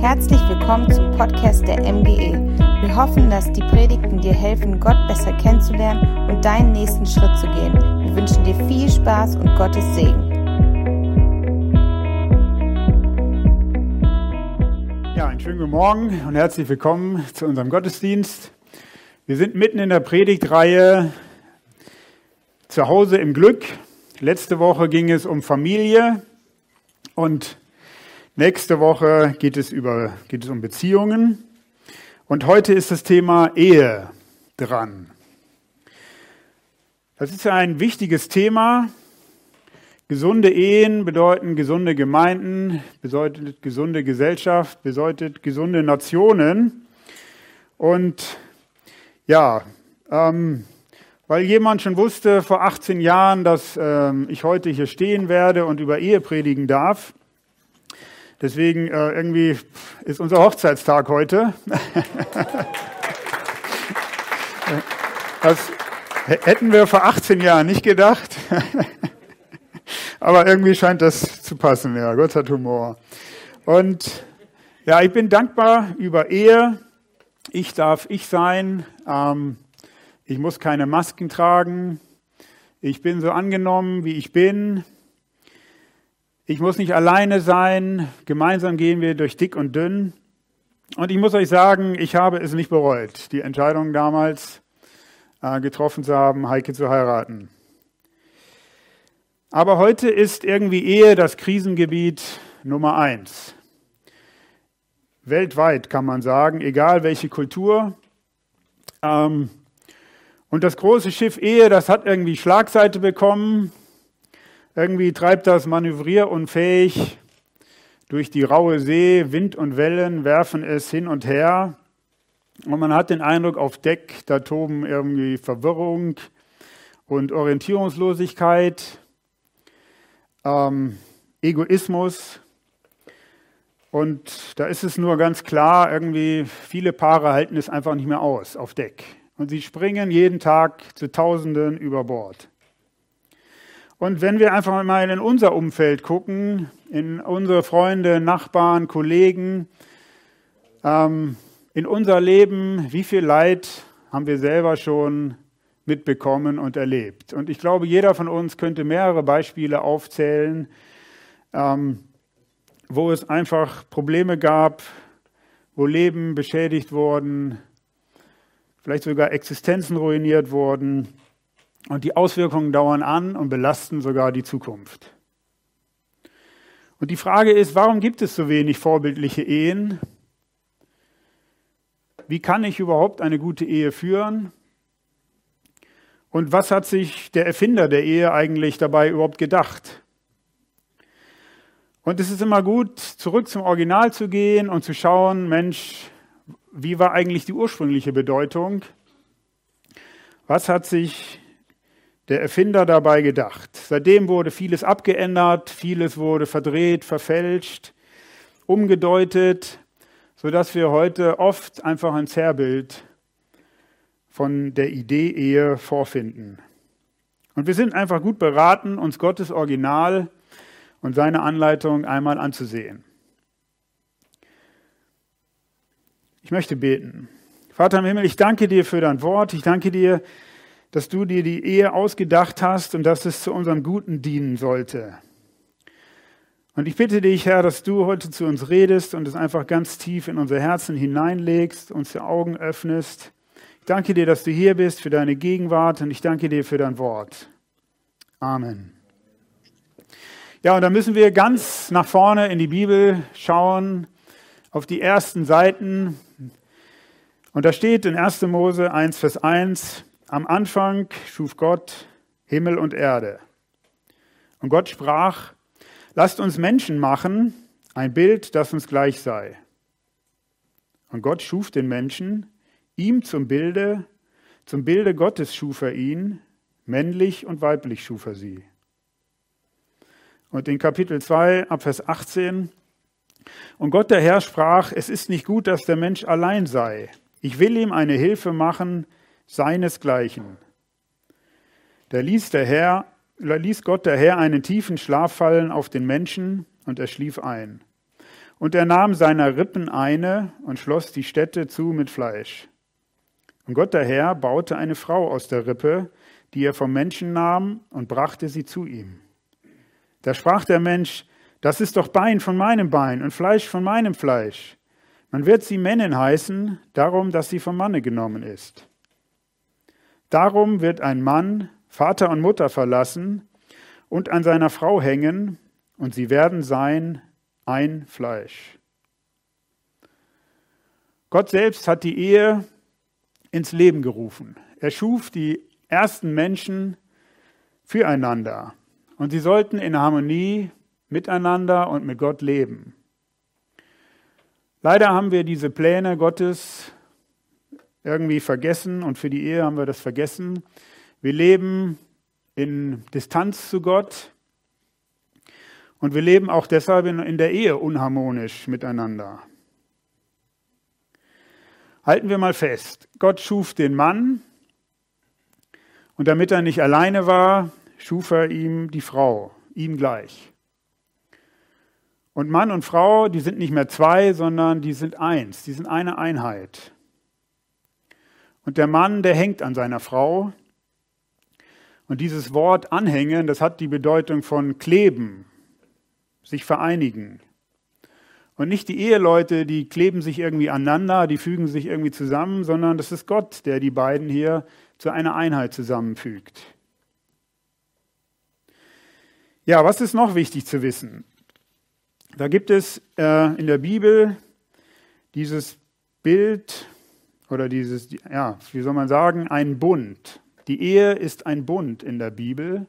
Herzlich willkommen zum Podcast der MGE. Wir hoffen, dass die Predigten dir helfen, Gott besser kennenzulernen und deinen nächsten Schritt zu gehen. Wir wünschen dir viel Spaß und Gottes Segen. Ja, einen schönen guten Morgen und herzlich willkommen zu unserem Gottesdienst. Wir sind mitten in der Predigtreihe Zu Hause im Glück. Letzte Woche ging es um Familie und nächste Woche geht es, über, geht es um Beziehungen. Und heute ist das Thema Ehe dran. Das ist ein wichtiges Thema. Gesunde Ehen bedeuten gesunde Gemeinden, bedeutet gesunde Gesellschaft, bedeutet gesunde Nationen. Und ja, ähm, weil jemand schon wusste vor 18 Jahren, dass ähm, ich heute hier stehen werde und über Ehe predigen darf. Deswegen äh, irgendwie ist unser Hochzeitstag heute. das hätten wir vor 18 Jahren nicht gedacht. Aber irgendwie scheint das zu passen. Ja, Gott hat Humor. Und ja, ich bin dankbar über Ehe. Ich darf ich sein. Ähm, ich muss keine Masken tragen. Ich bin so angenommen, wie ich bin. Ich muss nicht alleine sein. Gemeinsam gehen wir durch dick und dünn. Und ich muss euch sagen, ich habe es nicht bereut, die Entscheidung damals äh, getroffen zu haben, Heike zu heiraten. Aber heute ist irgendwie Ehe das Krisengebiet Nummer eins. Weltweit kann man sagen, egal welche Kultur. Ähm, und das große Schiff Ehe, das hat irgendwie Schlagseite bekommen. Irgendwie treibt das manövrierunfähig durch die raue See. Wind und Wellen werfen es hin und her. Und man hat den Eindruck, auf Deck, da toben irgendwie Verwirrung und Orientierungslosigkeit, ähm, Egoismus. Und da ist es nur ganz klar, irgendwie viele Paare halten es einfach nicht mehr aus auf Deck. Und sie springen jeden Tag zu Tausenden über Bord. Und wenn wir einfach mal in unser Umfeld gucken, in unsere Freunde, Nachbarn, Kollegen, ähm, in unser Leben, wie viel Leid haben wir selber schon mitbekommen und erlebt. Und ich glaube, jeder von uns könnte mehrere Beispiele aufzählen, ähm, wo es einfach Probleme gab, wo Leben beschädigt wurden, vielleicht sogar Existenzen ruiniert wurden. Und die Auswirkungen dauern an und belasten sogar die Zukunft. Und die Frage ist, warum gibt es so wenig vorbildliche Ehen? Wie kann ich überhaupt eine gute Ehe führen? Und was hat sich der Erfinder der Ehe eigentlich dabei überhaupt gedacht? Und es ist immer gut, zurück zum Original zu gehen und zu schauen, Mensch, wie war eigentlich die ursprüngliche Bedeutung? Was hat sich der Erfinder dabei gedacht? Seitdem wurde vieles abgeändert, vieles wurde verdreht, verfälscht, umgedeutet, sodass wir heute oft einfach ein Zerrbild von der Idee Ehe vorfinden. Und wir sind einfach gut beraten, uns Gottes Original und seine Anleitung einmal anzusehen. Ich möchte beten. Vater im Himmel, ich danke dir für dein Wort. Ich danke dir, du dir die Ehe ausgedacht hast und dass es zu unserem Guten dienen sollte. Und ich bitte dich, Herr, dass du heute zu uns redest und es einfach ganz tief in unser Herzen hineinlegst, uns die Augen öffnest. Ich danke dir, dass du hier bist für deine Gegenwart und ich danke dir für dein Wort. Amen. Ja, und da müssen wir ganz nach vorne in die Bibel schauen, auf die ersten Seiten. Und da steht in 1. Mose 1, Vers 1, am Anfang schuf Gott Himmel und Erde. Und Gott sprach, lasst uns Menschen machen, ein Bild, das uns gleich sei. Und Gott schuf den Menschen, ihm zum Bilde, zum Bilde Gottes schuf er ihn, männlich und weiblich schuf er sie. Und in Kapitel 2, ab Vers 18, und Gott der Herr sprach, es ist nicht gut, dass der Mensch allein sei. Ich will ihm eine Hilfe machen, seinesgleichen. Da ließ, der Herr, ließ Gott der Herr einen tiefen Schlaf fallen auf den Menschen und er schlief ein. Und er nahm seiner Rippen eine und schloss die Stätte zu mit Fleisch. Und Gott der Herr baute eine Frau aus der Rippe, die er vom Menschen nahm und brachte sie zu ihm. Da sprach der Mensch, das ist doch Bein von meinem Bein und Fleisch von meinem Fleisch. Man wird sie Männin heißen, darum, dass sie vom Manne genommen ist. Darum wird ein Mann Vater und Mutter verlassen und an seiner Frau hängen, und sie werden sein ein Fleisch. Gott selbst hat die Ehe ins Leben gerufen. Er schuf die ersten Menschen füreinander und sie sollten in Harmonie miteinander und mit Gott leben. Leider haben wir diese Pläne Gottes irgendwie vergessen und für die Ehe haben wir das vergessen. Wir leben in Distanz zu Gott und wir leben auch deshalb in, der Ehe unharmonisch miteinander. Halten wir mal fest, Gott schuf den Mann und damit er nicht alleine war, schuf er ihm die Frau, ihm gleich. Und Mann und Frau, die sind nicht mehr zwei, sondern die sind eins, die sind eine Einheit. Und der Mann, der hängt an seiner Frau. Und dieses Wort anhängen, das hat die Bedeutung von kleben, sich vereinigen. Und nicht die Eheleute, die kleben sich irgendwie aneinander, die fügen sich irgendwie zusammen, sondern das ist Gott, der die beiden hier zu einer Einheit zusammenfügt. Ja, was ist noch wichtig zu wissen? Da gibt es äh, in der Bibel dieses Bild oder dieses, ja, wie soll man sagen, ein Bund. Die Ehe ist ein Bund in der Bibel.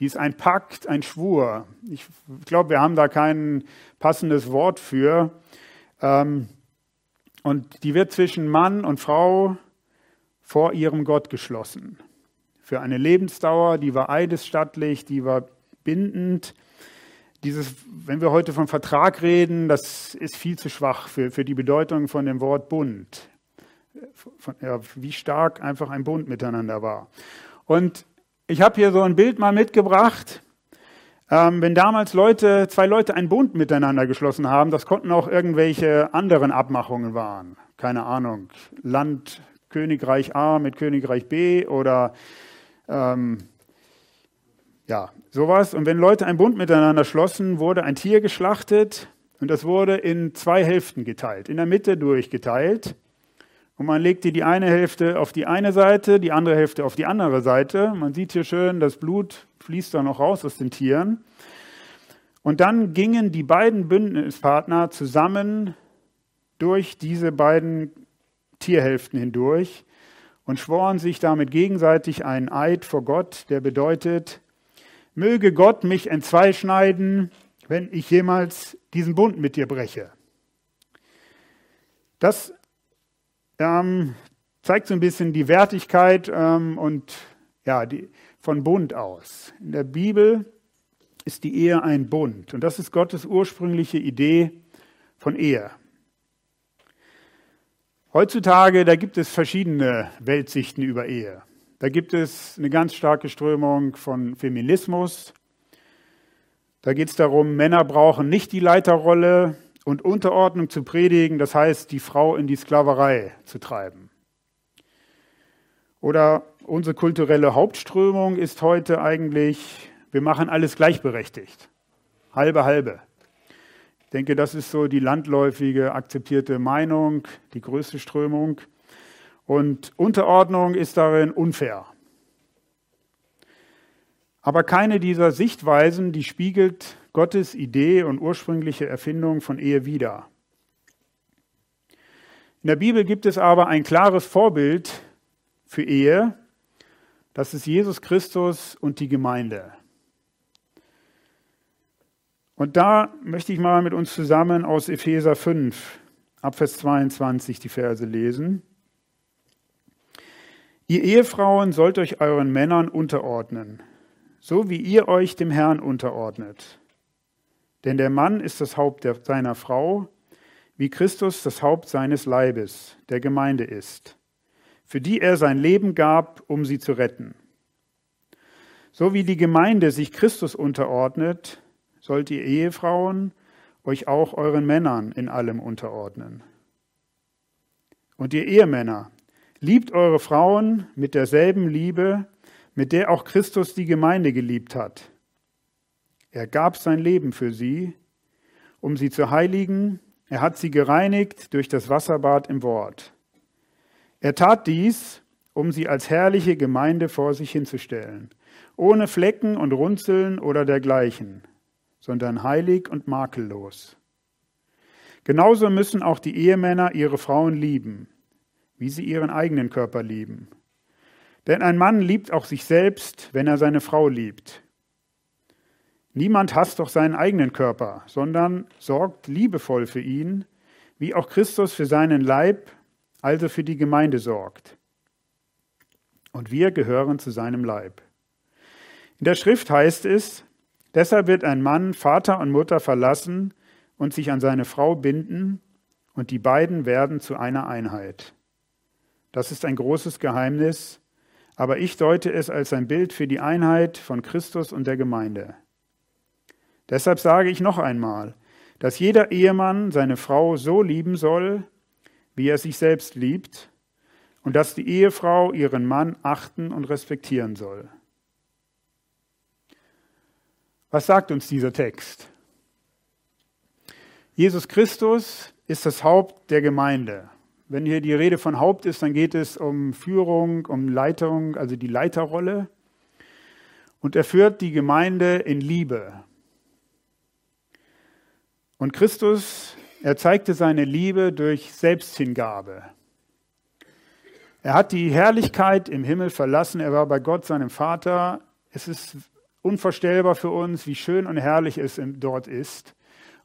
Die ist ein Pakt, ein Schwur. Ich glaube, wir haben da kein passendes Wort für. Ähm, und die wird zwischen Mann und Frau vor ihrem Gott geschlossen. Für eine Lebensdauer, die war eidesstattlich, die war bindend dieses, wenn wir heute vom Vertrag reden, das ist viel zu schwach für, für die Bedeutung von dem Wort Bund. Von, ja, wie stark einfach ein Bund miteinander war. Und ich habe hier so ein Bild mal mitgebracht. Ähm, wenn damals Leute, zwei Leute einen Bund miteinander geschlossen haben, das konnten auch irgendwelche anderen Abmachungen waren. Keine Ahnung, Land Königreich A mit Königreich B oder ähm, ja, sowas. Und wenn Leute einen Bund miteinander schlossen, wurde ein Tier geschlachtet und das wurde in zwei Hälften geteilt, in der Mitte durchgeteilt. Und man legte die eine Hälfte auf die eine Seite, die andere Hälfte auf die andere Seite. Man sieht hier schön, das Blut fließt da noch raus aus den Tieren. Und dann gingen die beiden Bündnispartner zusammen durch diese beiden Tierhälften hindurch und schworen sich damit gegenseitig einen Eid vor Gott, der bedeutet, Möge Gott mich entzweischneiden, wenn ich jemals diesen Bund mit dir breche. Das ähm, zeigt so ein bisschen die Wertigkeit ähm, und ja, die, von Bund aus. In der Bibel ist die Ehe ein Bund und das ist Gottes ursprüngliche Idee von Ehe. Heutzutage, da gibt es verschiedene Weltsichten über Ehe. Da gibt es eine ganz starke Strömung von Feminismus. Da geht es darum, Männer brauchen nicht die Leiterrolle und Unterordnung zu predigen, das heißt, die Frau in die Sklaverei zu treiben. Oder unsere kulturelle Hauptströmung ist heute eigentlich, wir machen alles gleichberechtigt. Halbe, halbe. Ich denke, das ist so die landläufige akzeptierte Meinung, die größte Strömung. Und Unterordnung ist darin unfair. Aber keine dieser Sichtweisen, die spiegelt Gottes Idee und ursprüngliche Erfindung von Ehe wider. In der Bibel gibt es aber ein klares Vorbild für Ehe. Das ist Jesus Christus und die Gemeinde. Und da möchte ich mal mit uns zusammen aus Epheser 5, Abvers 22 die Verse lesen. Ihr Ehefrauen sollt euch euren Männern unterordnen, so wie ihr euch dem Herrn unterordnet. Denn der Mann ist das Haupt der, seiner Frau, wie Christus das Haupt seines Leibes, der Gemeinde ist, für die er sein Leben gab, um sie zu retten. So wie die Gemeinde sich Christus unterordnet, sollt ihr Ehefrauen euch auch euren Männern in allem unterordnen. Und ihr Ehemänner, liebt eure Frauen mit derselben Liebe, mit der auch Christus die Gemeinde geliebt hat. Er gab sein Leben für sie, um sie zu heiligen. Er hat sie gereinigt durch das Wasserbad im Wort. Er tat dies, um sie als herrliche Gemeinde vor sich hinzustellen, ohne Flecken und Runzeln oder dergleichen, sondern heilig und makellos. Genauso müssen auch die Ehemänner ihre Frauen lieben, wie sie ihren eigenen Körper lieben. Denn ein Mann liebt auch sich selbst, wenn er seine Frau liebt. Niemand hasst doch seinen eigenen Körper, sondern sorgt liebevoll für ihn, wie auch Christus für seinen Leib, also für die Gemeinde sorgt. Und wir gehören zu seinem Leib. In der Schrift heißt es, deshalb wird ein Mann Vater und Mutter verlassen und sich an seine Frau binden, und die beiden werden zu einer Einheit. Das ist ein großes Geheimnis, aber ich deute es als ein Bild für die Einheit von Christus und der Gemeinde. Deshalb sage ich noch einmal, dass jeder Ehemann seine Frau so lieben soll, wie er sich selbst liebt, und dass die Ehefrau ihren Mann achten und respektieren soll. Was sagt uns dieser Text? Jesus Christus ist das Haupt der Gemeinde. Wenn hier die Rede von Haupt ist, dann geht es um Führung, um Leitung, also die Leiterrolle. Und er führt die Gemeinde in Liebe. Und Christus, er zeigte seine Liebe durch Selbsthingabe. Er hat die Herrlichkeit im Himmel verlassen. Er war bei Gott, seinem Vater. Es ist unvorstellbar für uns, wie schön und herrlich es dort ist.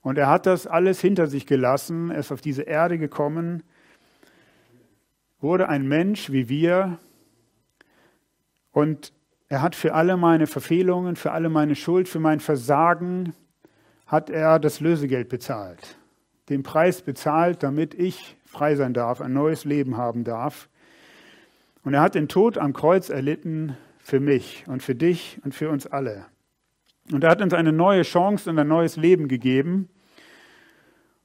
Und er hat das alles hinter sich gelassen. Er ist auf diese Erde gekommen wurde ein Mensch wie wir und er hat für alle meine Verfehlungen, für alle meine Schuld, für mein Versagen, hat er das Lösegeld bezahlt. Den Preis bezahlt, damit ich frei sein darf, ein neues Leben haben darf. Und er hat den Tod am Kreuz erlitten für mich und für dich und für uns alle. Und er hat uns eine neue Chance und ein neues Leben gegeben.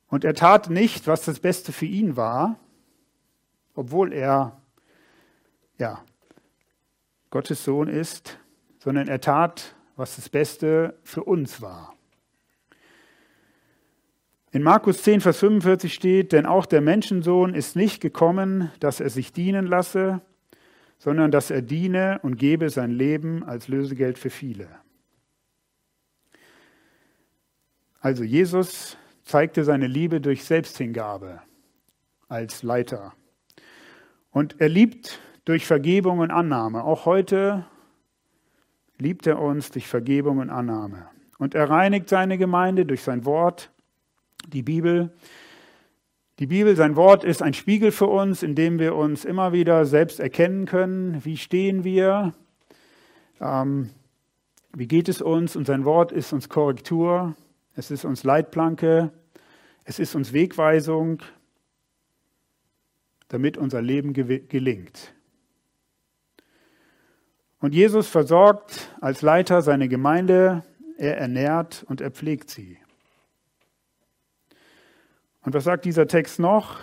Und er tat nicht, was das Beste für ihn war, obwohl er ja, Gottes Sohn ist, sondern er tat, was das Beste für uns war. In Markus 10, Vers 45 steht, denn auch der Menschensohn ist nicht gekommen, dass er sich dienen lasse, sondern dass er diene und gebe sein Leben als Lösegeld für viele. Also Jesus zeigte seine Liebe durch Selbsthingabe als Leiter. Und er liebt durch Vergebung und Annahme. Auch heute liebt er uns durch Vergebung und Annahme. Und er reinigt seine Gemeinde durch sein Wort, die Bibel. Die Bibel, sein Wort ist ein Spiegel für uns, in dem wir uns immer wieder selbst erkennen können. Wie stehen wir? Ähm, wie geht es uns? Und sein Wort ist uns Korrektur. Es ist uns Leitplanke. Es ist uns Wegweisung damit unser Leben gelingt. Und Jesus versorgt als Leiter seine Gemeinde, er ernährt und er pflegt sie. Und was sagt dieser Text noch?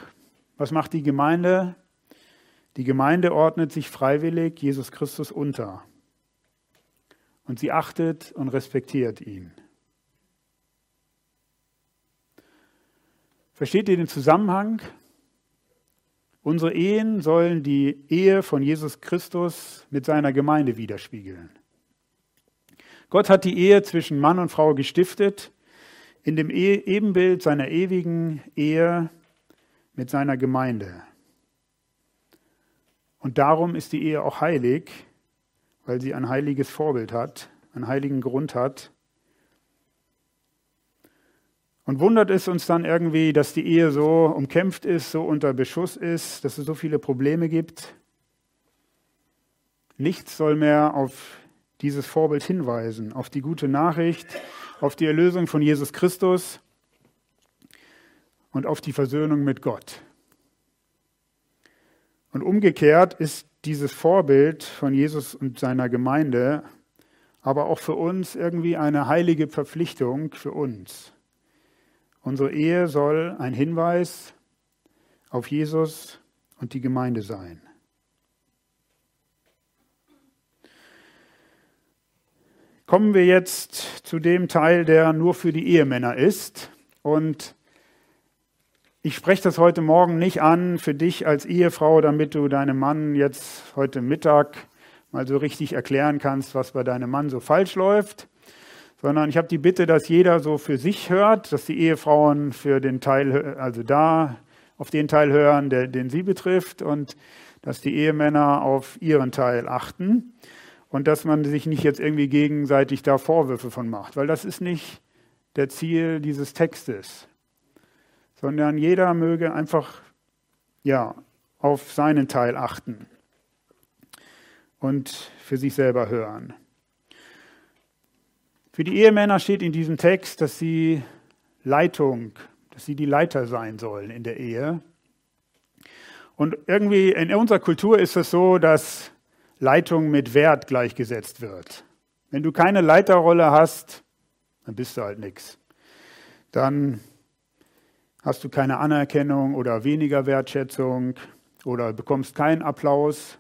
Was macht die Gemeinde? Die Gemeinde ordnet sich freiwillig Jesus Christus unter. Und sie achtet und respektiert ihn. Versteht ihr den Zusammenhang? Unsere Ehen sollen die Ehe von Jesus Christus mit seiner Gemeinde widerspiegeln. Gott hat die Ehe zwischen Mann und Frau gestiftet in dem Ebenbild seiner ewigen Ehe mit seiner Gemeinde. Und darum ist die Ehe auch heilig, weil sie ein heiliges Vorbild hat, einen heiligen Grund hat und wundert es uns dann irgendwie, dass die Ehe so umkämpft ist, so unter Beschuss ist, dass es so viele Probleme gibt? Nichts soll mehr auf dieses Vorbild hinweisen, auf die gute Nachricht, auf die Erlösung von Jesus Christus und auf die Versöhnung mit Gott. Und umgekehrt ist dieses Vorbild von Jesus und seiner Gemeinde aber auch für uns irgendwie eine heilige Verpflichtung für uns. Unsere Ehe soll ein Hinweis auf Jesus und die Gemeinde sein. Kommen wir jetzt zu dem Teil, der nur für die Ehemänner ist. Und ich spreche das heute Morgen nicht an für dich als Ehefrau, damit du deinem Mann jetzt heute Mittag mal so richtig erklären kannst, was bei deinem Mann so falsch läuft, sondern ich habe die Bitte, dass jeder so für sich hört, dass die Ehefrauen für den Teil, also da auf den Teil hören, der, den sie betrifft und dass die Ehemänner auf ihren Teil achten und dass man sich nicht jetzt irgendwie gegenseitig da Vorwürfe von macht, weil das ist nicht der Ziel dieses Textes sondern jeder möge einfach ja, auf seinen Teil achten und für sich selber hören. Für die Ehemänner steht in diesem Text, dass sie Leitung, dass sie die Leiter sein sollen in der Ehe. Und irgendwie in unserer Kultur ist es so, dass Leitung mit Wert gleichgesetzt wird. Wenn du keine Leiterrolle hast, dann bist du halt nichts. Dann hast du keine Anerkennung oder weniger Wertschätzung oder bekommst keinen Applaus.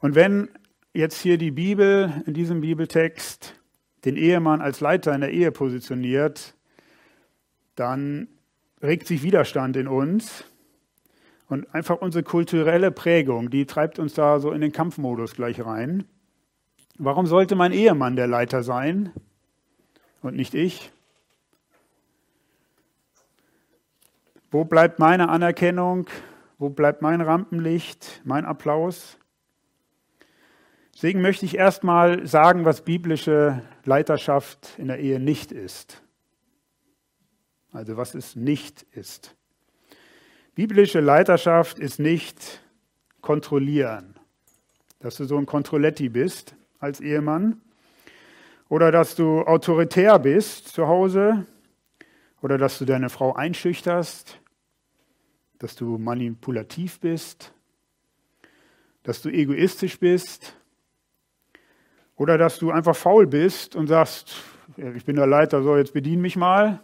Und wenn jetzt hier die Bibel in diesem Bibeltext den Ehemann als Leiter in der Ehe positioniert, dann regt sich Widerstand in uns. Und einfach unsere kulturelle Prägung, die treibt uns da so in den Kampfmodus gleich rein. Warum sollte mein Ehemann der Leiter sein und nicht ich? Wo bleibt meine Anerkennung? Wo bleibt mein Rampenlicht, mein Applaus? Deswegen möchte ich erstmal sagen, was biblische Leiterschaft in der Ehe nicht ist. Also was es nicht ist. Biblische Leiterschaft ist nicht kontrollieren, dass du so ein Kontrolletti bist als Ehemann oder dass du autoritär bist zu Hause oder dass du deine Frau einschüchterst, dass du manipulativ bist, dass du egoistisch bist oder dass du einfach faul bist und sagst, ich bin der Leiter, so jetzt bedien mich mal.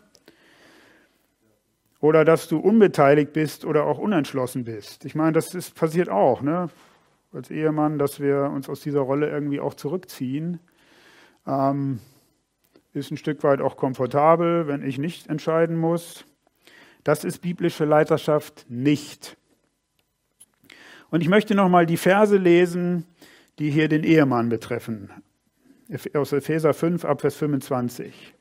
Oder dass du unbeteiligt bist oder auch unentschlossen bist. Ich meine, das ist, passiert auch, ne? als Ehemann, dass wir uns aus dieser Rolle irgendwie auch zurückziehen. Ähm, ist ein Stück weit auch komfortabel, wenn ich nicht entscheiden muss. Das ist biblische Leiterschaft nicht. Und ich möchte nochmal die Verse lesen, die hier den Ehemann betreffen. Aus Epheser 5 ab Vers 25.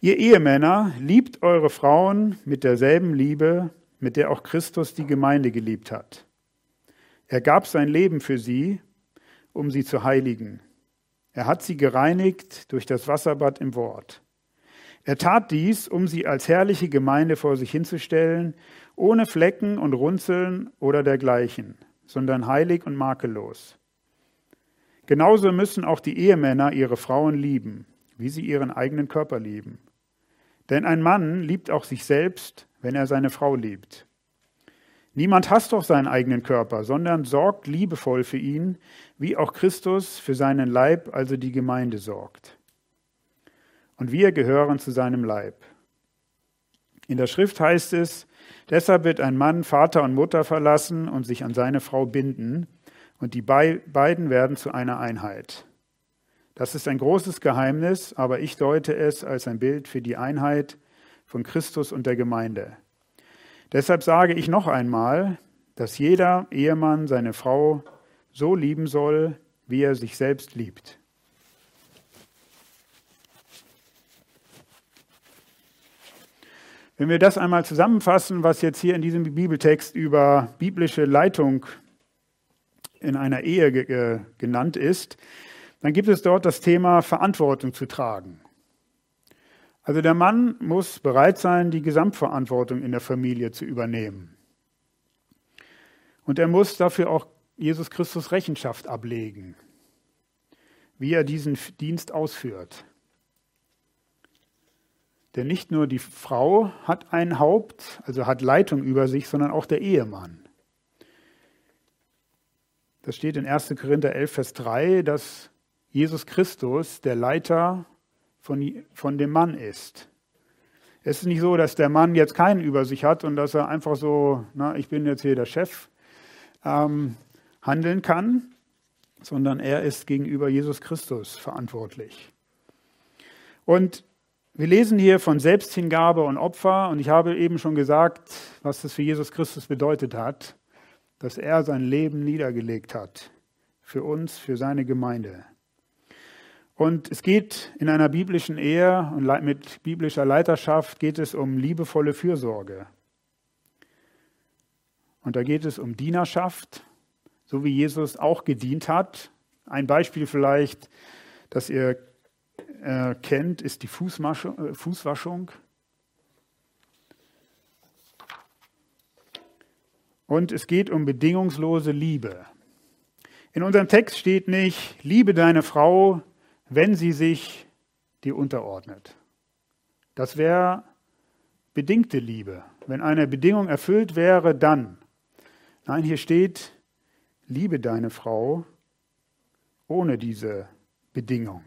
Ihr Ehemänner, liebt eure Frauen mit derselben Liebe, mit der auch Christus die Gemeinde geliebt hat. Er gab sein Leben für sie, um sie zu heiligen er hat sie gereinigt durch das Wasserbad im Wort. Er tat dies, um sie als herrliche Gemeinde vor sich hinzustellen, ohne Flecken und Runzeln oder dergleichen, sondern heilig und makellos. Genauso müssen auch die Ehemänner ihre Frauen lieben, wie sie ihren eigenen Körper lieben. Denn ein Mann liebt auch sich selbst, wenn er seine Frau liebt. Niemand hasst doch seinen eigenen Körper, sondern sorgt liebevoll für ihn, wie auch Christus für seinen Leib, also die Gemeinde, sorgt. Und wir gehören zu seinem Leib. In der Schrift heißt es, deshalb wird ein Mann Vater und Mutter verlassen und sich an seine Frau binden, und die beiden werden zu einer Einheit. Das ist ein großes Geheimnis, aber ich deute es als ein Bild für die Einheit von Christus und der Gemeinde. Deshalb sage ich noch einmal, dass jeder Ehemann seine Frau so lieben soll, wie er sich selbst liebt. Wenn wir das einmal zusammenfassen, was jetzt hier in diesem Bibeltext über biblische Leitung in einer Ehe ge genannt ist, dann gibt es dort das Thema Verantwortung zu tragen. Also der Mann muss bereit sein, die Gesamtverantwortung in der Familie zu übernehmen. Und er muss dafür auch Jesus Christus Rechenschaft ablegen, wie er diesen Dienst ausführt. Denn nicht nur die Frau hat ein Haupt, also hat Leitung über sich, sondern auch der Ehemann. Das steht in 1. Korinther 11, Vers 3, dass Jesus Christus der Leiter von, von dem Mann ist. Es ist nicht so, dass der Mann jetzt keinen über sich hat und dass er einfach so, na, ich bin jetzt hier der Chef, ähm, handeln kann, sondern er ist gegenüber Jesus Christus verantwortlich. Und wir lesen hier von Selbsthingabe und Opfer und ich habe eben schon gesagt, was das für Jesus Christus bedeutet hat, dass er sein Leben niedergelegt hat für uns, für seine Gemeinde. Und es geht in einer biblischen Ehe und mit biblischer Leiterschaft geht es um liebevolle Fürsorge. Und da geht es um Dienerschaft, so wie Jesus auch gedient hat. Ein Beispiel vielleicht, das ihr äh, kennt, ist die äh, Fußwaschung. Und es geht um bedingungslose Liebe. In unserem Text steht nicht, liebe deine Frau wenn sie sich dir unterordnet. Das wäre bedingte Liebe. Wenn eine Bedingung erfüllt wäre, dann. Nein, hier steht, liebe deine Frau ohne diese Bedingung.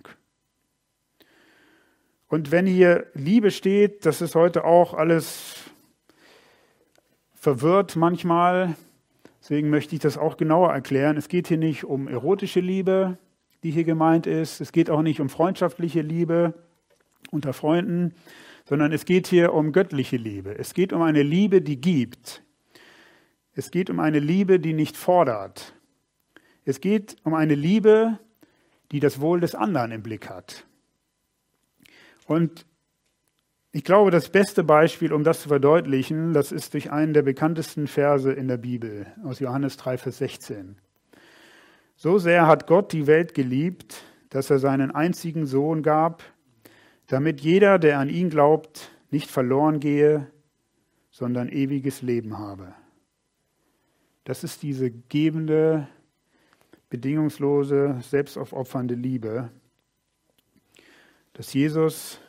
Und wenn hier Liebe steht, das ist heute auch alles verwirrt manchmal. Deswegen möchte ich das auch genauer erklären. Es geht hier nicht um erotische Liebe, die hier gemeint ist. Es geht auch nicht um freundschaftliche Liebe unter Freunden, sondern es geht hier um göttliche Liebe. Es geht um eine Liebe, die gibt. Es geht um eine Liebe, die nicht fordert. Es geht um eine Liebe, die das Wohl des anderen im Blick hat. Und ich glaube, das beste Beispiel, um das zu verdeutlichen, das ist durch einen der bekanntesten Verse in der Bibel aus Johannes 3, Vers 16. So sehr hat Gott die Welt geliebt, dass er seinen einzigen Sohn gab, damit jeder, der an ihn glaubt, nicht verloren gehe, sondern ewiges Leben habe. Das ist diese gebende, bedingungslose, selbstaufopfernde Liebe, dass Jesus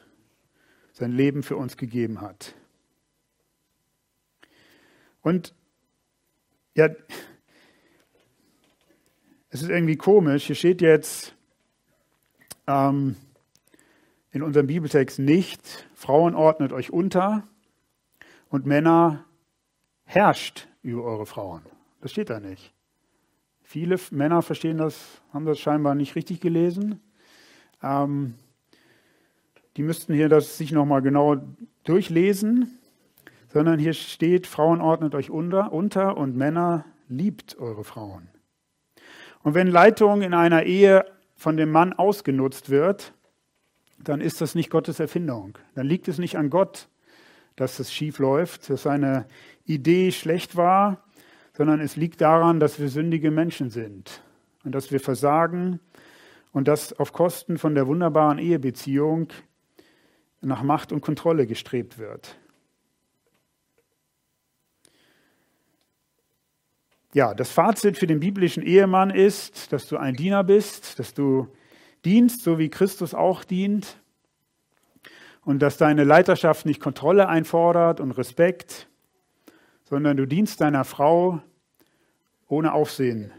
sein Leben für uns gegeben hat. Und ja, es ist irgendwie komisch. Hier steht jetzt ähm, in unserem Bibeltext nicht, Frauen ordnet euch unter und Männer herrscht über eure Frauen. Das steht da nicht. Viele Männer verstehen das, haben das scheinbar nicht richtig gelesen. Ähm, die müssten hier das sich nochmal genau durchlesen, sondern hier steht, Frauen ordnet euch unter, unter und Männer liebt eure Frauen. Und wenn Leitung in einer Ehe von dem Mann ausgenutzt wird, dann ist das nicht Gottes Erfindung. Dann liegt es nicht an Gott, dass es schief läuft, dass seine Idee schlecht war, sondern es liegt daran, dass wir sündige Menschen sind und dass wir versagen und dass auf Kosten von der wunderbaren Ehebeziehung nach Macht und Kontrolle gestrebt wird. Ja, das Fazit für den biblischen Ehemann ist, dass du ein Diener bist, dass du dienst, so wie Christus auch dient, und dass deine Leiterschaft nicht Kontrolle einfordert und Respekt, sondern du dienst deiner Frau ohne Aufsehen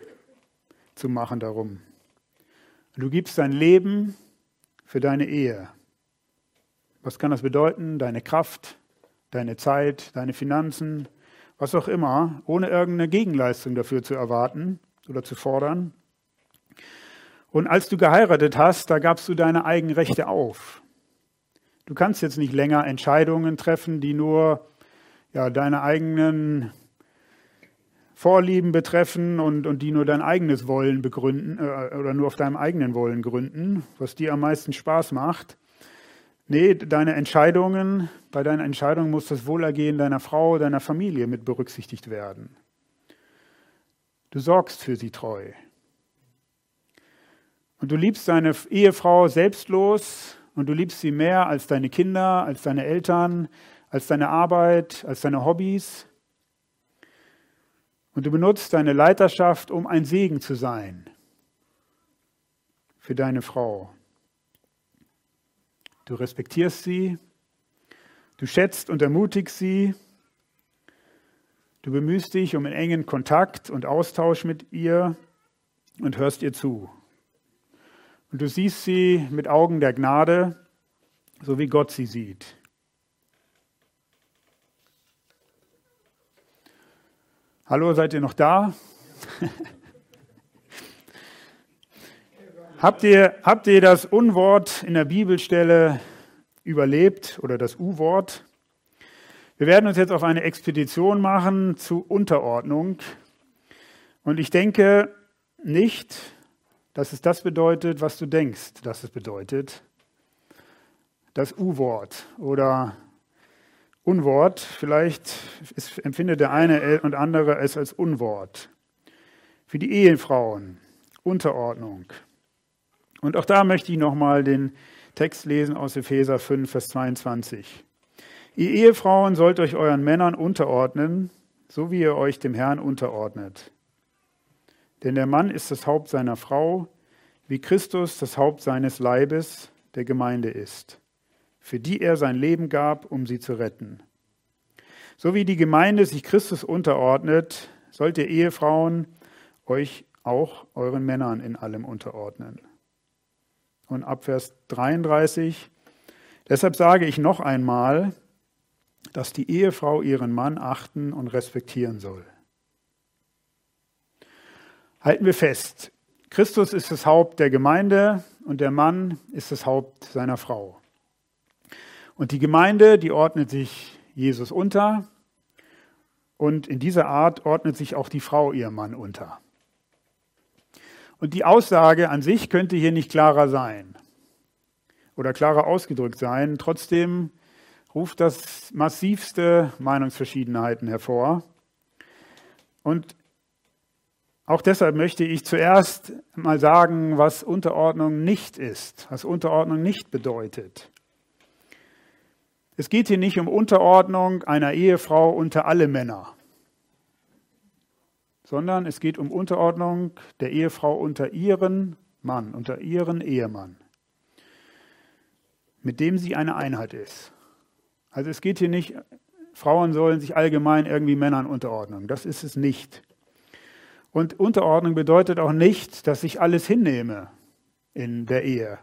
zu machen darum. Du gibst dein Leben für deine Ehe. Was kann das bedeuten? Deine Kraft, deine Zeit, deine Finanzen, was auch immer, ohne irgendeine Gegenleistung dafür zu erwarten oder zu fordern. Und als du geheiratet hast, da gabst du deine Eigenrechte auf. Du kannst jetzt nicht länger Entscheidungen treffen, die nur ja, deine eigenen Vorlieben betreffen und, und die nur dein eigenes Wollen begründen äh, oder nur auf deinem eigenen Wollen gründen, was dir am meisten Spaß macht. Nee, deine Entscheidungen, bei deinen Entscheidungen muss das Wohlergehen deiner Frau, deiner Familie mit berücksichtigt werden. Du sorgst für sie treu. Und du liebst deine Ehefrau selbstlos und du liebst sie mehr als deine Kinder, als deine Eltern, als deine Arbeit, als deine Hobbys. Und du benutzt deine Leiterschaft, um ein Segen zu sein für deine Frau. Du respektierst sie, du schätzt und ermutigst sie, du bemühst dich um einen engen Kontakt und Austausch mit ihr und hörst ihr zu. Und du siehst sie mit Augen der Gnade, so wie Gott sie sieht. Hallo, seid ihr noch da? habt, ihr, habt ihr das Unwort in der Bibelstelle überlebt oder das U-Wort? Wir werden uns jetzt auf eine Expedition machen zu Unterordnung. Und ich denke nicht, dass es das bedeutet, was du denkst, dass es bedeutet. Das U-Wort oder Unwort. Vielleicht empfindet der eine und andere es als Unwort. Für die Ehefrauen Unterordnung. Und auch da möchte ich nochmal den Text lesen aus Epheser 5, Vers 22. Ihr Ehefrauen sollt euch euren Männern unterordnen, so wie ihr euch dem Herrn unterordnet. Denn der Mann ist das Haupt seiner Frau, wie Christus das Haupt seines Leibes, der Gemeinde ist für die er sein Leben gab, um sie zu retten. So wie die Gemeinde sich Christus unterordnet, sollt ihr Ehefrauen euch auch euren Männern in allem unterordnen. Und ab Vers 33, deshalb sage ich noch einmal, dass die Ehefrau ihren Mann achten und respektieren soll. Halten wir fest, Christus ist das Haupt der Gemeinde und der Mann ist das Haupt seiner Frau. Und die Gemeinde, die ordnet sich Jesus unter. Und in dieser Art ordnet sich auch die Frau ihrem Mann unter. Und die Aussage an sich könnte hier nicht klarer sein oder klarer ausgedrückt sein. Trotzdem ruft das massivste Meinungsverschiedenheiten hervor. Und auch deshalb möchte ich zuerst mal sagen, was Unterordnung nicht ist, was Unterordnung nicht bedeutet. Es geht hier nicht um Unterordnung einer Ehefrau unter alle Männer, sondern es geht um Unterordnung der Ehefrau unter ihren Mann, unter ihren Ehemann, mit dem sie eine Einheit ist. Also es geht hier nicht, Frauen sollen sich allgemein irgendwie Männern unterordnen. Das ist es nicht. Und Unterordnung bedeutet auch nicht, dass ich alles hinnehme in der Ehe.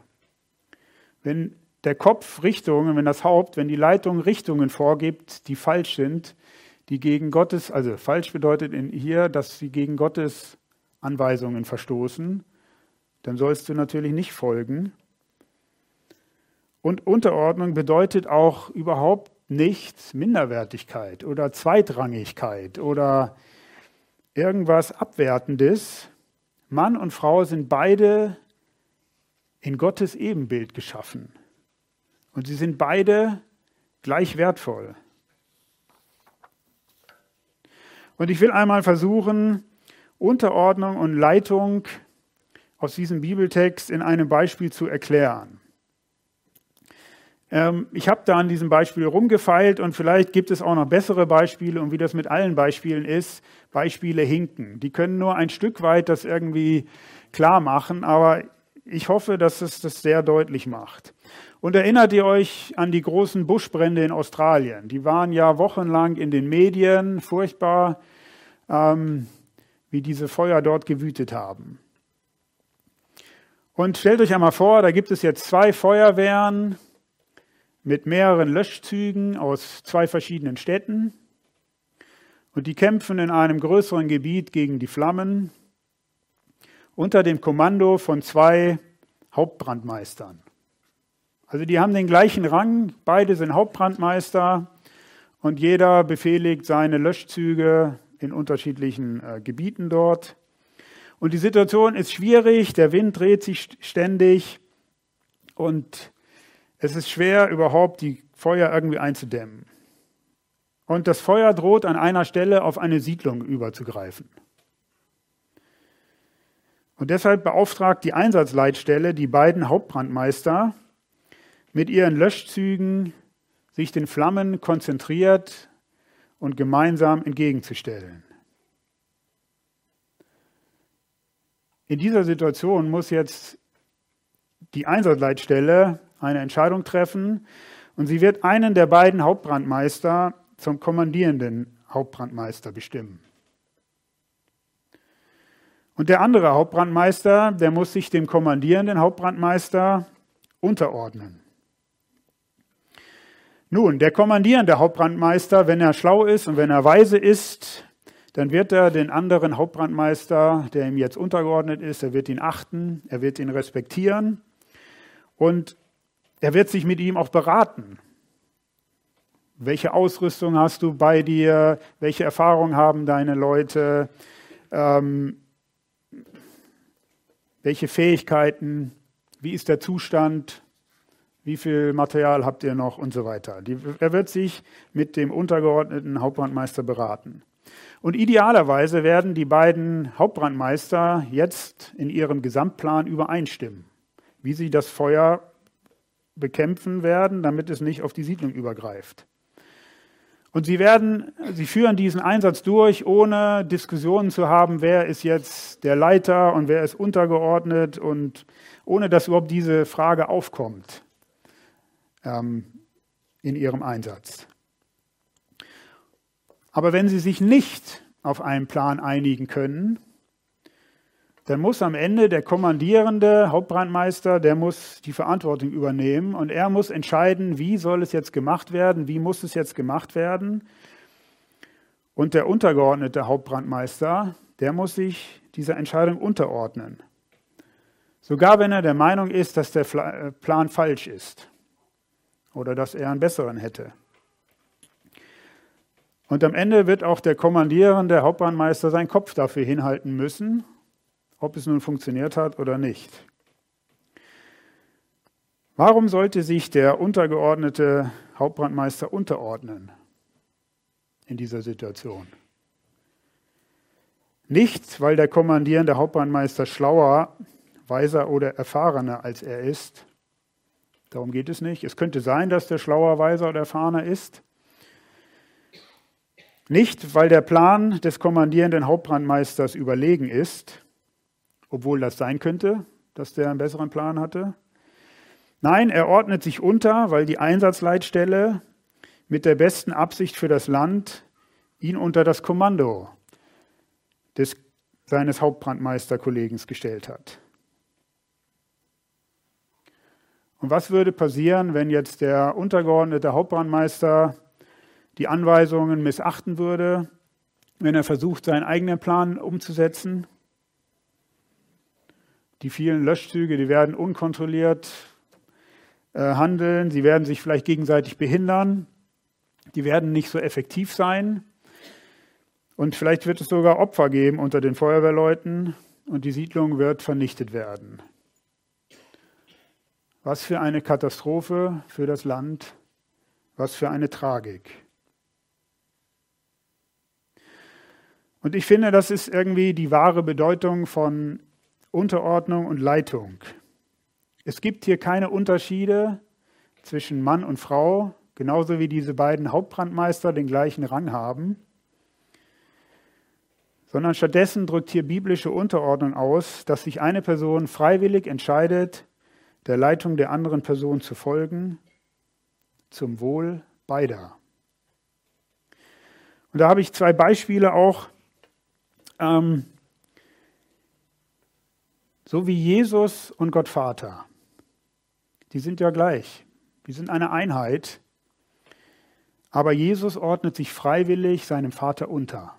Wenn der Kopf Richtungen, wenn das Haupt, wenn die Leitung Richtungen vorgibt, die falsch sind, die gegen Gottes, also falsch bedeutet in hier, dass sie gegen Gottes Anweisungen verstoßen, dann sollst du natürlich nicht folgen. Und Unterordnung bedeutet auch überhaupt nicht Minderwertigkeit oder Zweitrangigkeit oder irgendwas Abwertendes. Mann und Frau sind beide in Gottes Ebenbild geschaffen. Und sie sind beide gleich wertvoll. Und ich will einmal versuchen, Unterordnung und Leitung aus diesem Bibeltext in einem Beispiel zu erklären. Ähm, ich habe da an diesem Beispiel rumgefeilt und vielleicht gibt es auch noch bessere Beispiele und wie das mit allen Beispielen ist, Beispiele hinken. Die können nur ein Stück weit das irgendwie klar machen, aber ich hoffe, dass es das sehr deutlich macht. Und erinnert ihr euch an die großen Buschbrände in Australien? Die waren ja wochenlang in den Medien, furchtbar, ähm, wie diese Feuer dort gewütet haben. Und stellt euch einmal vor, da gibt es jetzt zwei Feuerwehren mit mehreren Löschzügen aus zwei verschiedenen Städten. Und die kämpfen in einem größeren Gebiet gegen die Flammen unter dem Kommando von zwei Hauptbrandmeistern. Also die haben den gleichen Rang, beide sind Hauptbrandmeister und jeder befehligt seine Löschzüge in unterschiedlichen äh, Gebieten dort. Und die Situation ist schwierig, der Wind dreht sich ständig und es ist schwer, überhaupt die Feuer irgendwie einzudämmen. Und das Feuer droht an einer Stelle auf eine Siedlung überzugreifen. Und deshalb beauftragt die Einsatzleitstelle die beiden Hauptbrandmeister, mit ihren Löschzügen sich den Flammen konzentriert und gemeinsam entgegenzustellen. In dieser Situation muss jetzt die Einsatzleitstelle eine Entscheidung treffen und sie wird einen der beiden Hauptbrandmeister zum kommandierenden Hauptbrandmeister bestimmen. Und der andere Hauptbrandmeister, der muss sich dem kommandierenden Hauptbrandmeister unterordnen. Nun, der kommandierende Hauptbrandmeister, wenn er schlau ist und wenn er weise ist, dann wird er den anderen Hauptbrandmeister, der ihm jetzt untergeordnet ist, er wird ihn achten, er wird ihn respektieren und er wird sich mit ihm auch beraten. Welche Ausrüstung hast du bei dir? Welche Erfahrung haben deine Leute? Ähm, welche Fähigkeiten? Wie ist der Zustand? Wie viel Material habt ihr noch und so weiter? Die, er wird sich mit dem untergeordneten Hauptbrandmeister beraten. Und idealerweise werden die beiden Hauptbrandmeister jetzt in ihrem Gesamtplan übereinstimmen, wie sie das Feuer bekämpfen werden, damit es nicht auf die Siedlung übergreift. Und sie werden, sie führen diesen Einsatz durch, ohne Diskussionen zu haben, wer ist jetzt der Leiter und wer ist untergeordnet und ohne dass überhaupt diese Frage aufkommt ähm, in ihrem Einsatz. Aber wenn sie sich nicht auf einen Plan einigen können, dann muss am Ende der kommandierende Hauptbrandmeister, der muss die Verantwortung übernehmen und er muss entscheiden, wie soll es jetzt gemacht werden, wie muss es jetzt gemacht werden. Und der untergeordnete Hauptbrandmeister, der muss sich dieser Entscheidung unterordnen. Sogar wenn er der Meinung ist, dass der äh, Plan falsch ist oder dass er einen besseren hätte. Und am Ende wird auch der kommandierende Hauptbahnmeister seinen Kopf dafür hinhalten müssen, ob es nun funktioniert hat oder nicht. Warum sollte sich der untergeordnete Hauptbrandmeister unterordnen in dieser Situation? Nicht, weil der kommandierende Hauptbrandmeister schlauer, weiser oder erfahrener als er ist, Darum geht es nicht. Es könnte sein, dass der schlauer, weiser oder erfahrener ist. Nicht, weil der Plan des kommandierenden Hauptbrandmeisters überlegen ist, obwohl das sein könnte, dass der einen besseren Plan hatte. Nein, er ordnet sich unter, weil die Einsatzleitstelle mit der besten Absicht für das Land ihn unter das Kommando des, seines Hauptbrandmeisterkollegen gestellt hat. Und was würde passieren, wenn jetzt der untergeordnete Hauptbrandmeister die Anweisungen missachten würde, wenn er versucht, seinen eigenen Plan umzusetzen? Die vielen Löschzüge, die werden unkontrolliert äh, handeln, sie werden sich vielleicht gegenseitig behindern, die werden nicht so effektiv sein. Und vielleicht wird es sogar Opfer geben unter den Feuerwehrleuten und die Siedlung wird vernichtet werden. Was für eine Katastrophe für das Land, was für eine Tragik. Und ich finde, das ist irgendwie die wahre Bedeutung von Unterordnung und Leitung. Es gibt hier keine Unterschiede zwischen Mann und Frau, genauso wie diese beiden Hauptbrandmeister den gleichen Rang haben, sondern stattdessen drückt hier biblische Unterordnung aus, dass sich eine Person freiwillig entscheidet, der Leitung der anderen Person zu folgen, zum Wohl beider. Und da habe ich zwei Beispiele auch, ähm, so wie Jesus und Gott Vater. Die sind ja gleich, die sind eine Einheit, aber Jesus ordnet sich freiwillig seinem Vater unter.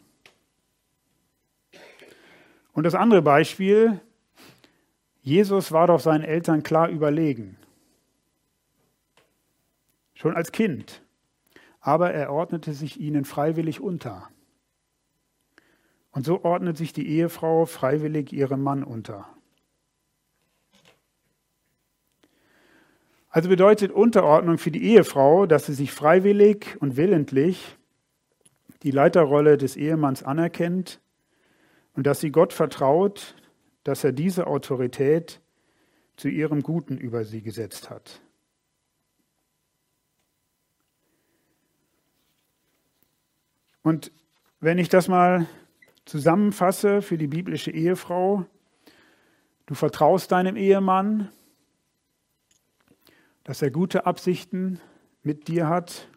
Und das andere Beispiel, Jesus war doch seinen Eltern klar überlegen. Schon als Kind. Aber er ordnete sich ihnen freiwillig unter. Und so ordnet sich die Ehefrau freiwillig ihrem Mann unter. Also bedeutet Unterordnung für die Ehefrau, dass sie sich freiwillig und willentlich die Leiterrolle des Ehemanns anerkennt und dass sie Gott vertraut, dass er diese Autorität zu ihrem Guten über sie gesetzt hat. Und wenn ich das mal zusammenfasse für die biblische Ehefrau, du vertraust deinem Ehemann, dass er gute Absichten mit dir hat.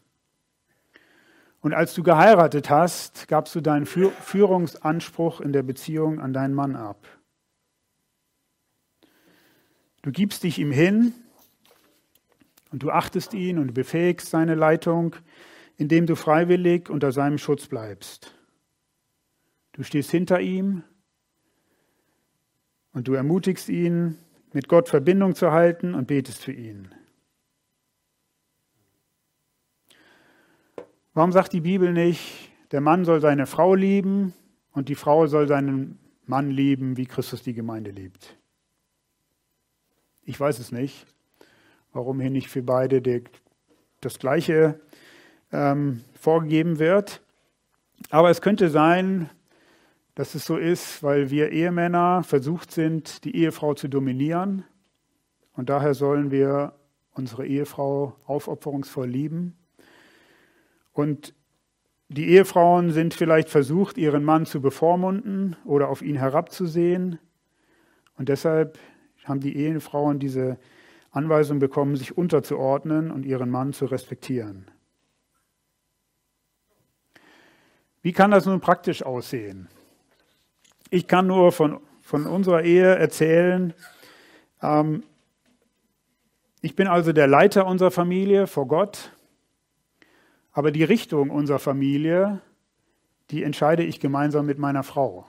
Und als du geheiratet hast, gabst du deinen Führungsanspruch in der Beziehung an deinen Mann ab. Du gibst dich ihm hin und du achtest ihn und befähigst seine Leitung, indem du freiwillig unter seinem Schutz bleibst. Du stehst hinter ihm und du ermutigst ihn, mit Gott Verbindung zu halten und betest für ihn. Warum sagt die Bibel nicht, der Mann soll seine Frau lieben und die Frau soll seinen Mann lieben, wie Christus die Gemeinde liebt? Ich weiß es nicht, warum hier nicht für beide das Gleiche ähm, vorgegeben wird. Aber es könnte sein, dass es so ist, weil wir Ehemänner versucht sind, die Ehefrau zu dominieren. Und daher sollen wir unsere Ehefrau aufopferungsvoll lieben. Und die Ehefrauen sind vielleicht versucht, ihren Mann zu bevormunden oder auf ihn herabzusehen. Und deshalb haben die Ehefrauen diese Anweisung bekommen, sich unterzuordnen und ihren Mann zu respektieren. Wie kann das nun praktisch aussehen? Ich kann nur von, von unserer Ehe erzählen. Ähm, ich bin also der Leiter unserer Familie vor Gott, aber die Richtung unserer Familie, die entscheide ich gemeinsam mit meiner Frau.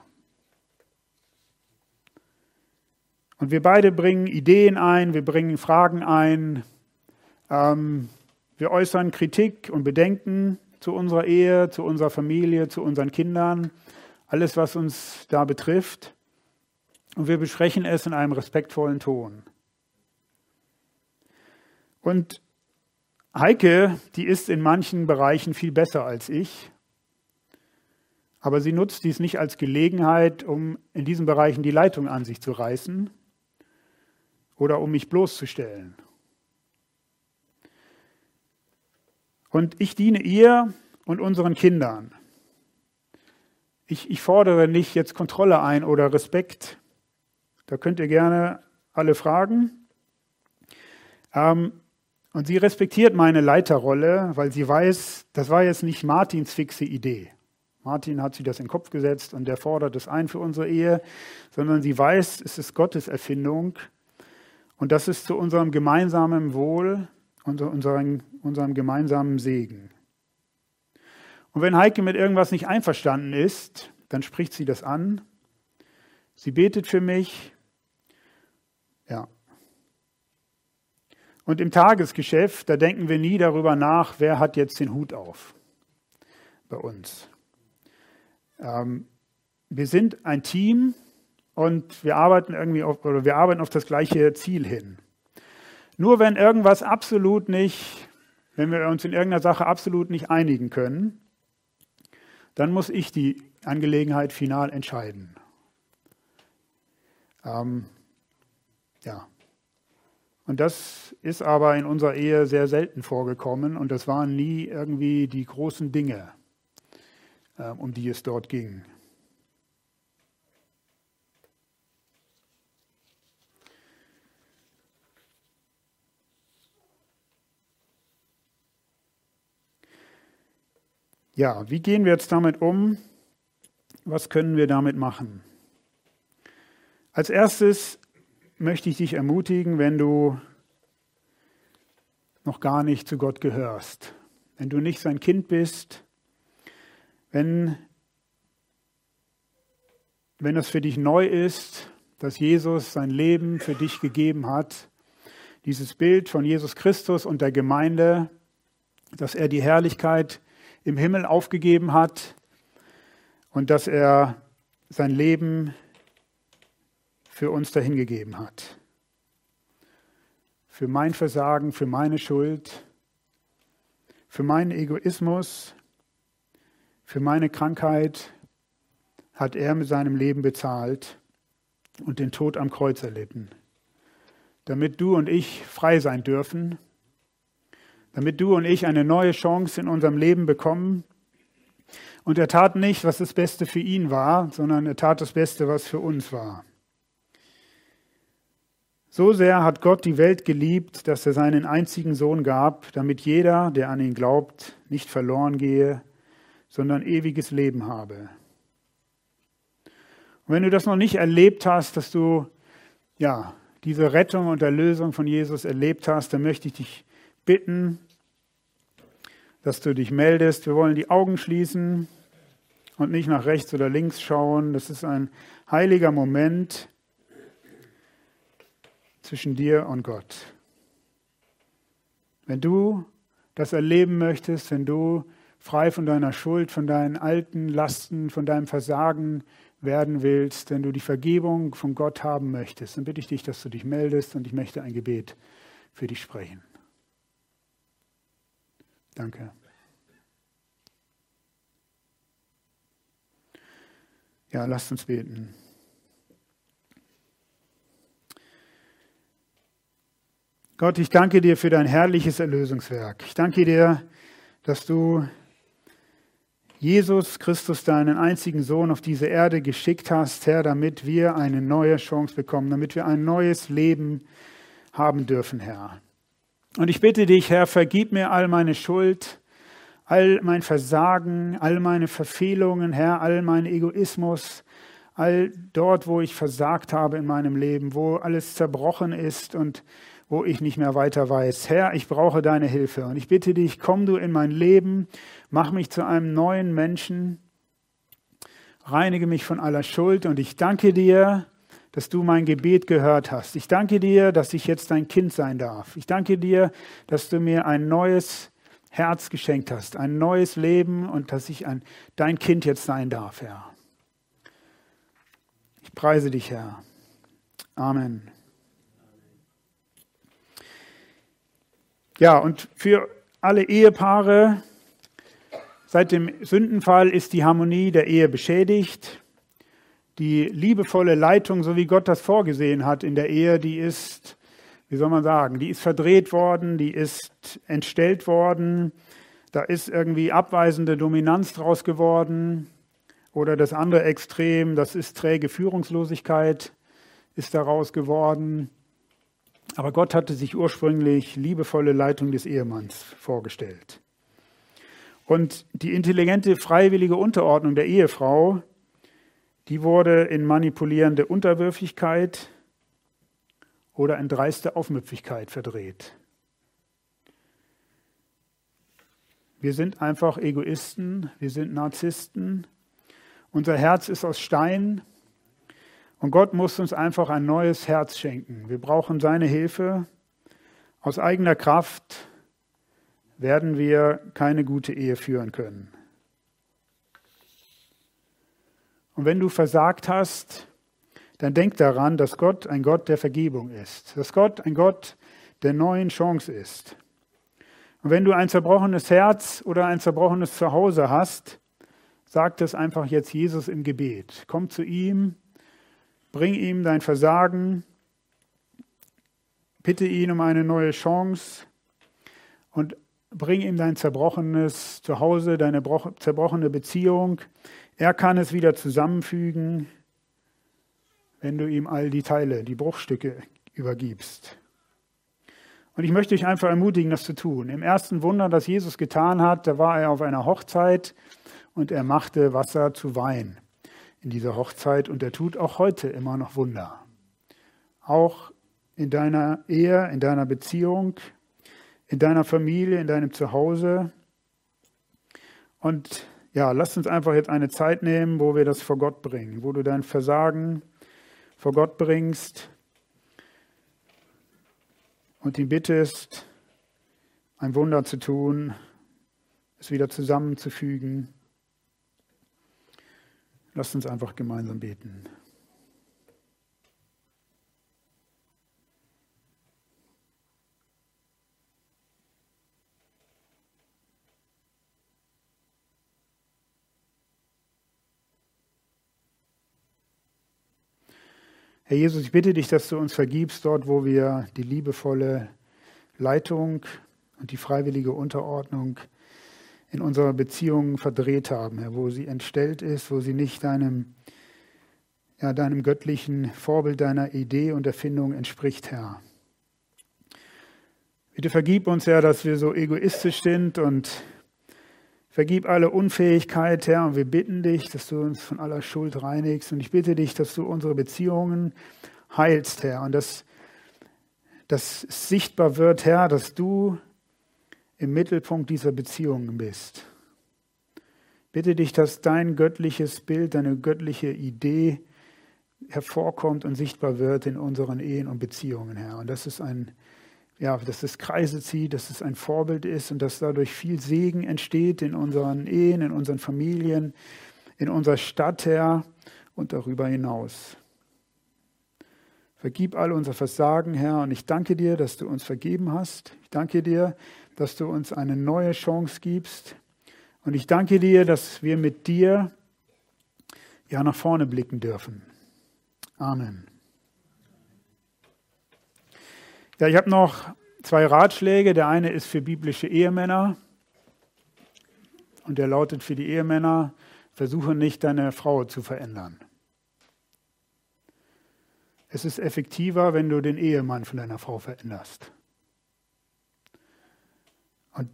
Und wir beide bringen Ideen ein, wir bringen Fragen ein, ähm, wir äußern Kritik und Bedenken zu unserer Ehe, zu unserer Familie, zu unseren Kindern alles, was uns da betrifft. Und wir besprechen es in einem respektvollen Ton. Und Heike, die ist in manchen Bereichen viel besser als ich, aber sie nutzt dies nicht als Gelegenheit, um in diesen Bereichen die Leitung an sich zu reißen oder um mich bloßzustellen. Und ich diene ihr und unseren Kindern. Ich, ich fordere nicht jetzt Kontrolle ein oder Respekt. Da könnt ihr gerne alle fragen. Ähm, und sie respektiert meine Leiterrolle, weil sie weiß, das war jetzt nicht Martins fixe Idee. Martin hat sie das in den Kopf gesetzt und der fordert es ein für unsere Ehe, sondern sie weiß, es ist Gottes Erfindung und das ist zu unserem gemeinsamen Wohl und unserem, unserem gemeinsamen Segen. Und wenn Heike mit irgendwas nicht einverstanden ist, dann spricht sie das an. Sie betet für mich. Ja. Und im Tagesgeschäft, da denken wir nie darüber nach, wer hat jetzt den Hut auf bei uns. Ähm, wir sind ein Team und wir arbeiten irgendwie auf, oder wir arbeiten auf das gleiche Ziel hin. Nur wenn irgendwas absolut nicht, wenn wir uns in irgendeiner Sache absolut nicht einigen können, dann muss ich die Angelegenheit final entscheiden. Ähm, ja. Und das ist aber in unserer Ehe sehr selten vorgekommen und das waren nie irgendwie die großen Dinge, äh, um die es dort ging. Ja, wie gehen wir jetzt damit um? Was können wir damit machen? Als erstes möchte ich dich ermutigen, wenn du noch gar nicht zu Gott gehörst, wenn du nicht sein Kind bist, wenn, wenn das für dich neu ist, dass Jesus sein Leben für dich gegeben hat, dieses Bild von Jesus Christus und der Gemeinde, dass er die Herrlichkeit im Himmel aufgegeben hat und dass er sein Leben für uns dahingegeben hat. Für mein Versagen, für meine Schuld, für meinen Egoismus, für meine Krankheit hat er mit seinem Leben bezahlt und den Tod am Kreuz erlitten, damit du und ich frei sein dürfen damit du und ich eine neue Chance in unserem Leben bekommen. Und er tat nicht, was das Beste für ihn war, sondern er tat das Beste, was für uns war. So sehr hat Gott die Welt geliebt, dass er seinen einzigen Sohn gab, damit jeder, der an ihn glaubt, nicht verloren gehe, sondern ewiges Leben habe. Und wenn du das noch nicht erlebt hast, dass du ja diese Rettung und Erlösung von Jesus erlebt hast, dann möchte ich dich bitten, dass du dich meldest. Wir wollen die Augen schließen und nicht nach rechts oder links schauen. Das ist ein heiliger Moment zwischen dir und Gott. Wenn du das erleben möchtest, wenn du frei von deiner Schuld, von deinen alten Lasten, von deinem Versagen werden willst, wenn du die Vergebung von Gott haben möchtest, dann bitte ich dich, dass du dich meldest und ich möchte ein Gebet für dich sprechen. Danke. Ja, lasst uns beten. Gott, ich danke dir für dein herrliches Erlösungswerk. Ich danke dir, dass du Jesus Christus, deinen einzigen Sohn, auf diese Erde geschickt hast, Herr, damit wir eine neue Chance bekommen, damit wir ein neues Leben haben dürfen, Herr. Und ich bitte dich, Herr, vergib mir all meine Schuld, all mein Versagen, all meine Verfehlungen, Herr, all mein Egoismus, all dort, wo ich versagt habe in meinem Leben, wo alles zerbrochen ist und wo ich nicht mehr weiter weiß. Herr, ich brauche deine Hilfe und ich bitte dich, komm du in mein Leben, mach mich zu einem neuen Menschen, reinige mich von aller Schuld und ich danke dir, dass du mein Gebet gehört hast. Ich danke dir, dass ich jetzt dein Kind sein darf. Ich danke dir, dass du mir ein neues Herz geschenkt hast, ein neues Leben und dass ich ein, dein Kind jetzt sein darf, Herr. Ich preise dich, Herr. Amen. Ja, und für alle Ehepaare, seit dem Sündenfall ist die Harmonie der Ehe beschädigt. Die liebevolle Leitung, so wie Gott das vorgesehen hat in der Ehe, die ist, wie soll man sagen, die ist verdreht worden, die ist entstellt worden. Da ist irgendwie abweisende Dominanz draus geworden. Oder das andere Extrem, das ist träge Führungslosigkeit, ist daraus geworden. Aber Gott hatte sich ursprünglich liebevolle Leitung des Ehemanns vorgestellt. Und die intelligente, freiwillige Unterordnung der Ehefrau, die wurde in manipulierende Unterwürfigkeit oder in dreiste Aufmüpfigkeit verdreht. Wir sind einfach Egoisten, wir sind Narzissten, unser Herz ist aus Stein und Gott muss uns einfach ein neues Herz schenken. Wir brauchen seine Hilfe. Aus eigener Kraft werden wir keine gute Ehe führen können. Und wenn du versagt hast, dann denk daran, dass Gott ein Gott der Vergebung ist, dass Gott ein Gott der neuen Chance ist. Und wenn du ein zerbrochenes Herz oder ein zerbrochenes Zuhause hast, sag das einfach jetzt Jesus im Gebet. Komm zu ihm Bring ihm dein Versagen, bitte ihn um eine neue Chance und bring ihm dein zerbrochenes Zuhause, deine zerbrochene Beziehung. Er kann es wieder zusammenfügen, wenn du ihm all die Teile, die Bruchstücke übergibst. Und ich möchte dich einfach ermutigen, das zu tun. Im ersten Wunder, das Jesus getan hat, da war er auf einer Hochzeit und er machte Wasser zu Wein in dieser Hochzeit und er tut auch heute immer noch Wunder. Auch in deiner Ehe, in deiner Beziehung, in deiner Familie, in deinem Zuhause. Und ja, lass uns einfach jetzt eine Zeit nehmen, wo wir das vor Gott bringen, wo du dein Versagen vor Gott bringst und ihn bittest, ein Wunder zu tun, es wieder zusammenzufügen. Lasst uns einfach gemeinsam beten. Herr Jesus, ich bitte dich, dass du uns vergibst dort, wo wir die liebevolle Leitung und die freiwillige Unterordnung in unserer Beziehung verdreht haben, Herr, wo sie entstellt ist, wo sie nicht deinem, ja, deinem göttlichen Vorbild, deiner Idee und Erfindung entspricht, Herr. Bitte vergib uns, Herr, dass wir so egoistisch sind und vergib alle Unfähigkeit, Herr. Und wir bitten dich, dass du uns von aller Schuld reinigst. Und ich bitte dich, dass du unsere Beziehungen heilst, Herr. Und dass, dass sichtbar wird, Herr, dass du im Mittelpunkt dieser Beziehungen bist. Bitte dich, dass dein göttliches Bild, deine göttliche Idee hervorkommt und sichtbar wird in unseren Ehen und Beziehungen, Herr. Und das ist ein, ja, dass das Kreise zieht, dass es ein Vorbild ist und dass dadurch viel Segen entsteht in unseren Ehen, in unseren Familien, in unserer Stadt, Herr, und darüber hinaus. Vergib all unser Versagen, Herr, und ich danke dir, dass du uns vergeben hast. Ich danke dir, dass du uns eine neue Chance gibst. Und ich danke dir, dass wir mit dir ja nach vorne blicken dürfen. Amen. Ja, ich habe noch zwei Ratschläge. Der eine ist für biblische Ehemänner und der lautet für die Ehemänner, versuche nicht deine Frau zu verändern. Es ist effektiver, wenn du den Ehemann von deiner Frau veränderst. Und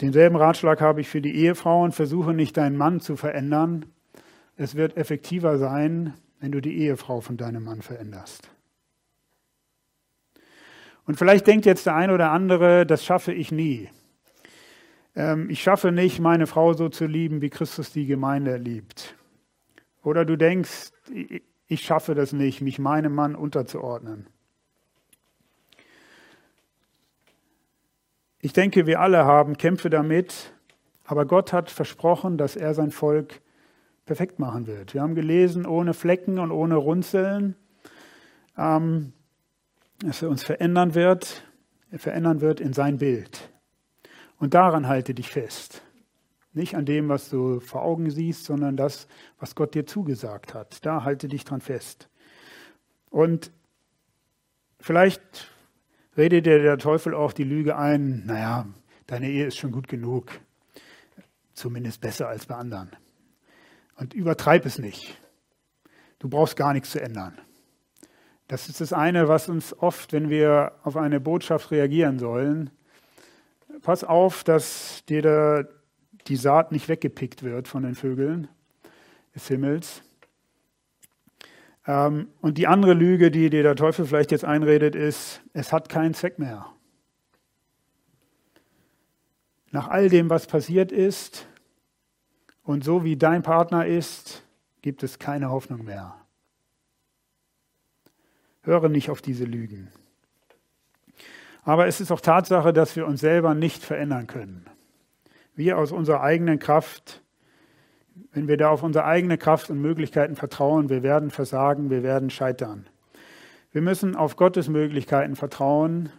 denselben Ratschlag habe ich für die Ehefrauen, versuche nicht deinen Mann zu verändern. Es wird effektiver sein, wenn du die Ehefrau von deinem Mann veränderst. Und vielleicht denkt jetzt der eine oder andere, das schaffe ich nie. Ähm, ich schaffe nicht, meine Frau so zu lieben, wie Christus die Gemeinde liebt. Oder du denkst, ich schaffe das nicht, mich meinem Mann unterzuordnen. Ich denke, wir alle haben Kämpfe damit, aber Gott hat versprochen, dass er sein Volk perfekt machen wird. Wir haben gelesen, ohne Flecken und ohne Runzeln, ähm, dass er uns verändern wird, er verändern wird in sein Bild. Und daran halte dich fest. Nicht an dem, was du vor Augen siehst, sondern das, was Gott dir zugesagt hat. Da halte dich dran fest. Und vielleicht redet dir der Teufel auch die Lüge ein, naja, deine Ehe ist schon gut genug. Zumindest besser als bei anderen. Und übertreib es nicht. Du brauchst gar nichts zu ändern. Das ist das eine, was uns oft, wenn wir auf eine Botschaft reagieren sollen, pass auf, dass dir da die Saat nicht weggepickt wird von den Vögeln des Himmels. Ähm, und die andere Lüge, die dir der Teufel vielleicht jetzt einredet, ist, es hat keinen Zweck mehr. Nach all dem, was passiert ist, und so wie dein Partner ist, gibt es keine Hoffnung mehr. Höre nicht auf diese Lügen. Aber es ist auch Tatsache, dass wir uns selber nicht verändern können. Wir aus unserer eigenen Kraft, wenn wir da auf unsere eigene Kraft und Möglichkeiten vertrauen, wir werden versagen, wir werden scheitern. Wir müssen auf Gottes Möglichkeiten vertrauen.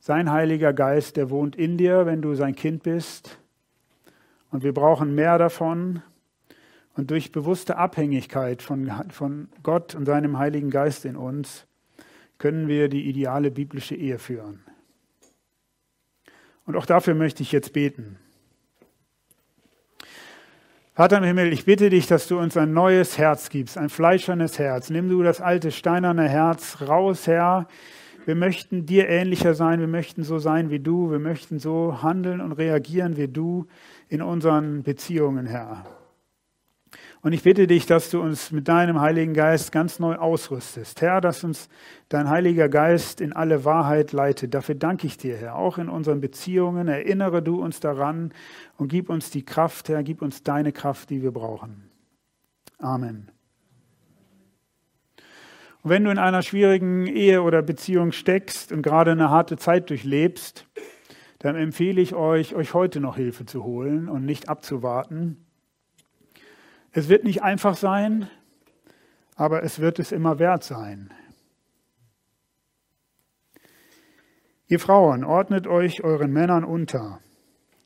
Sein Heiliger Geist, der wohnt in dir, wenn du sein Kind bist. Und wir brauchen mehr davon. Und durch bewusste Abhängigkeit von, von Gott und seinem Heiligen Geist in uns können wir die ideale biblische Ehe führen. Und auch dafür möchte ich jetzt beten. Vater im Himmel, ich bitte dich, dass du uns ein neues Herz gibst, ein fleischernes Herz. Nimm du das alte steinerne Herz raus, Herr. Wir möchten dir ähnlicher sein, wir möchten so sein wie du, wir möchten so handeln und reagieren wie du in unseren Beziehungen, Herr. Und ich bitte dich, dass du uns mit deinem Heiligen Geist ganz neu ausrüstest. Herr, dass uns dein Heiliger Geist in alle Wahrheit leitet. Dafür danke ich dir, Herr. Auch in unseren Beziehungen erinnere du uns daran und gib uns die Kraft, Herr, gib uns deine Kraft, die wir brauchen. Amen. Und wenn du in einer schwierigen Ehe oder Beziehung steckst und gerade eine harte Zeit durchlebst, dann empfehle ich euch, euch heute noch Hilfe zu holen und nicht abzuwarten. Es wird nicht einfach sein, aber es wird es immer wert sein. Ihr Frauen, ordnet euch euren Männern unter.